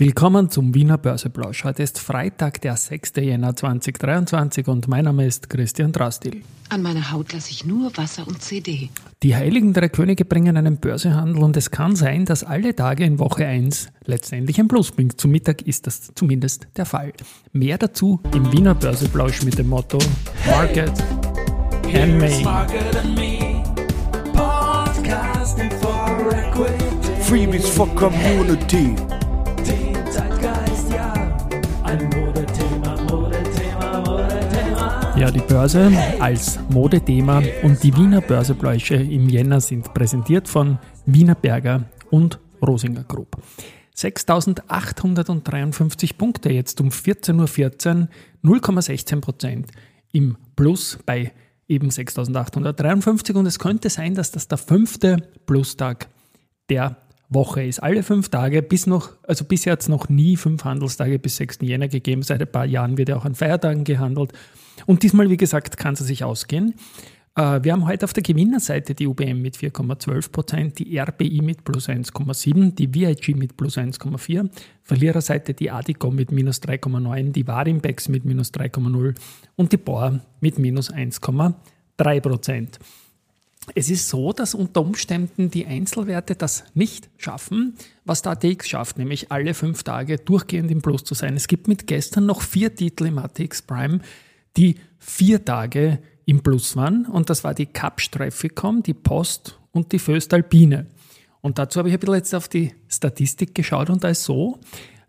Willkommen zum Wiener Börseplausch. Heute ist Freitag, der 6. Jänner 2023 und mein Name ist Christian Drastil. An meiner Haut lasse ich nur Wasser und CD. Die Heiligen Drei Könige bringen einen Börsehandel und es kann sein, dass alle Tage in Woche 1 letztendlich ein Plus bringt. Zum Mittag ist das zumindest der Fall. Mehr dazu im Wiener Börseplausch mit dem Motto Market and Me. Freebies for Community. Ja, die Börse als Modethema und die Wiener Börsebläusche im Jänner sind präsentiert von Wiener Berger und Rosinger Group. 6.853 Punkte jetzt um 14.14 Uhr, 0,16 Prozent im Plus bei eben 6.853 und es könnte sein, dass das der fünfte Plustag der Woche ist. Alle fünf Tage, bis noch, also bisher hat es noch nie fünf Handelstage bis 6. Jänner gegeben. Seit ein paar Jahren wird ja auch an Feiertagen gehandelt. Und diesmal, wie gesagt, kann es sich ausgehen. Äh, wir haben heute auf der Gewinnerseite die UBM mit 4,12 Prozent, die RBI mit plus 1,7, die VIG mit plus 1,4, Verliererseite die Adicom mit minus 3,9, die Warimbex mit minus 3,0 und die Bohr mit minus 1,3 Prozent. Es ist so, dass unter Umständen die Einzelwerte das nicht schaffen, was der ATX schafft, nämlich alle fünf Tage durchgehend im Plus zu sein. Es gibt mit gestern noch vier Titel im ATX Prime, die vier Tage im Plus waren. Und das war die Trafficom, die Post und die Föstalpine. Und dazu habe ich ein bisschen jetzt auf die Statistik geschaut und da ist so,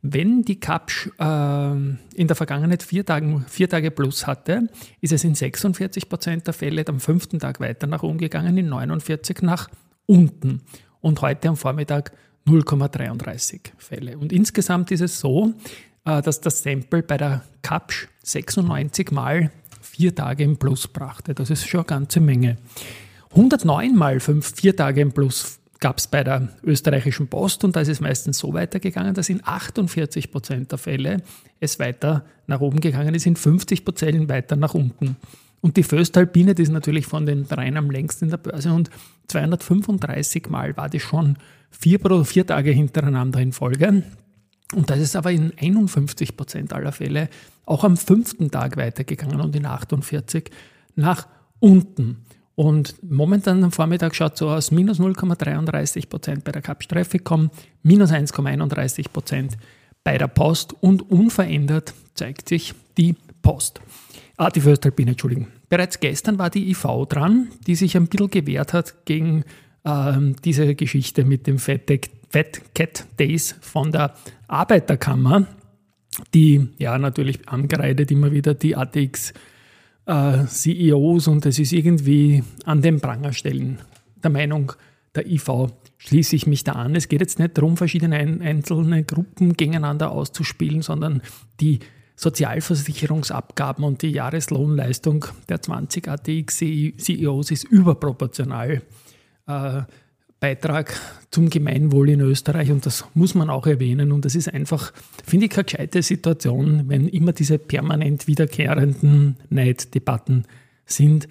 wenn die Kapsch äh, in der Vergangenheit vier, Tagen, vier Tage plus hatte, ist es in 46 Prozent der Fälle am fünften Tag weiter nach oben gegangen, in 49 nach unten. Und heute am Vormittag 0,33 Fälle. Und insgesamt ist es so, äh, dass das Sample bei der Kapsch 96 Mal vier Tage im Plus brachte. Das ist schon eine ganze Menge. 109 Mal fünf, vier Tage im Plus gab es bei der österreichischen Post und da ist es meistens so weitergegangen, dass in 48 Prozent der Fälle es weiter nach oben gegangen ist, in 50 Prozent weiter nach unten. Und die Föstalpine, die ist natürlich von den dreien am längsten in der Börse und 235 Mal war die schon vier, vier Tage hintereinander in Folge. Und da ist aber in 51 Prozent aller Fälle auch am fünften Tag weitergegangen und in 48 nach unten. Und momentan am Vormittag schaut so aus, minus 0,33 Prozent bei der Cap Trafficom, minus 1,31 Prozent bei der Post und unverändert zeigt sich die Post. Ah, die Föstalpine, Entschuldigung. Bereits gestern war die IV dran, die sich ein bisschen gewehrt hat gegen ähm, diese Geschichte mit dem Fat Cat Days von der Arbeiterkammer, die ja natürlich angreidet immer wieder die ATX äh, CEOs und es ist irgendwie an den Pranger stellen. Der Meinung der IV schließe ich mich da an. Es geht jetzt nicht darum, verschiedene einzelne Gruppen gegeneinander auszuspielen, sondern die Sozialversicherungsabgaben und die Jahreslohnleistung der 20 ATX CEOs ist überproportional. Äh, Beitrag zum Gemeinwohl in Österreich und das muss man auch erwähnen. Und das ist einfach, finde ich, keine gescheite Situation, wenn immer diese permanent wiederkehrenden Neiddebatten sind.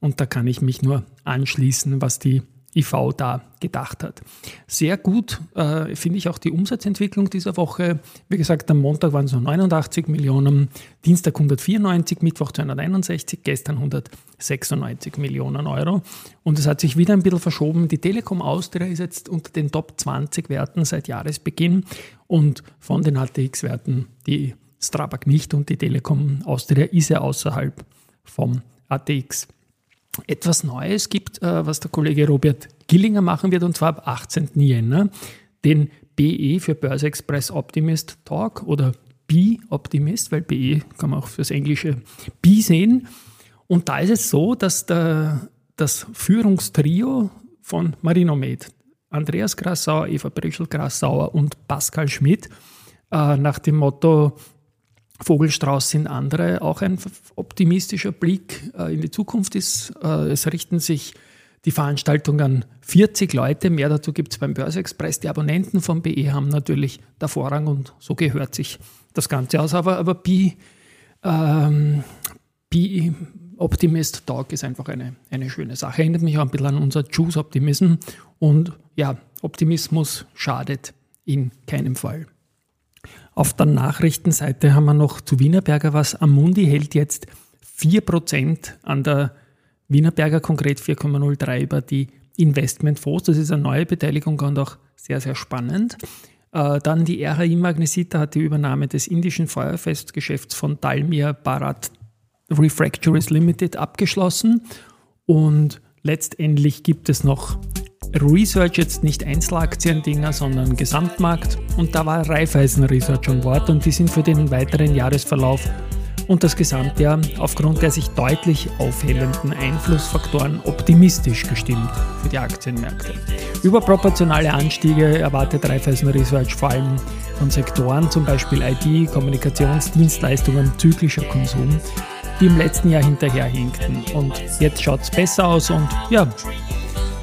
Und da kann ich mich nur anschließen, was die IV da gedacht hat. Sehr gut äh, finde ich auch die Umsatzentwicklung dieser Woche. Wie gesagt, am Montag waren es noch 89 Millionen, Dienstag 194, Mittwoch 261, gestern 196 Millionen Euro. Und es hat sich wieder ein bisschen verschoben. Die Telekom Austria ist jetzt unter den Top 20 Werten seit Jahresbeginn und von den ATX-Werten die Strabag nicht und die Telekom Austria ist ja außerhalb vom ATX etwas Neues gibt, äh, was der Kollege Robert Gillinger machen wird, und zwar ab 18. Jänner, den BE für Börse Express Optimist Talk oder B Optimist, weil BE kann man auch fürs Englische B sehen. Und da ist es so, dass der, das Führungstrio von Marinomed, Andreas Grassauer, Eva Brischel-Grassauer und Pascal Schmidt, äh, nach dem Motto Vogelstrauß sind andere. Auch ein optimistischer Blick äh, in die Zukunft ist. Äh, es richten sich die Veranstaltungen an 40 Leute. Mehr dazu gibt es beim Börse-Express. Die Abonnenten vom BE haben natürlich der Vorrang und so gehört sich das Ganze aus. Aber, aber Bi, ähm, Bi Optimist Talk ist einfach eine, eine schöne Sache. Erinnert mich auch ein bisschen an unser Choose Optimism. Und ja, Optimismus schadet in keinem Fall. Auf der Nachrichtenseite haben wir noch zu Wienerberger was. Amundi hält jetzt 4% an der Wienerberger, konkret 4,03 über die Investmentfonds. Das ist eine neue Beteiligung und auch sehr, sehr spannend. Äh, dann die RHI Magnesita hat die Übernahme des indischen Feuerfestgeschäfts von Dalmir Bharat Refractories Limited abgeschlossen. Und letztendlich gibt es noch Research, jetzt nicht Einzelaktien-Dinger, sondern Gesamtmarkt. Und da war Raiffeisen Research an Bord und die sind für den weiteren Jahresverlauf und das Gesamtjahr aufgrund der sich deutlich aufhellenden Einflussfaktoren optimistisch gestimmt für die Aktienmärkte. Überproportionale Anstiege erwartet Raiffeisen Research vor allem von Sektoren, zum Beispiel IT, Kommunikationsdienstleistungen, zyklischer Konsum, die im letzten Jahr hinterherhinkten. Und jetzt schaut es besser aus und ja,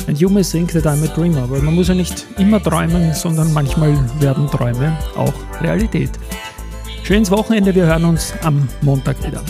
And you may think that I'm a dreamer, aber man muss ja nicht immer träumen, sondern manchmal werden Träume auch Realität. Schönes Wochenende, wir hören uns am Montag wieder.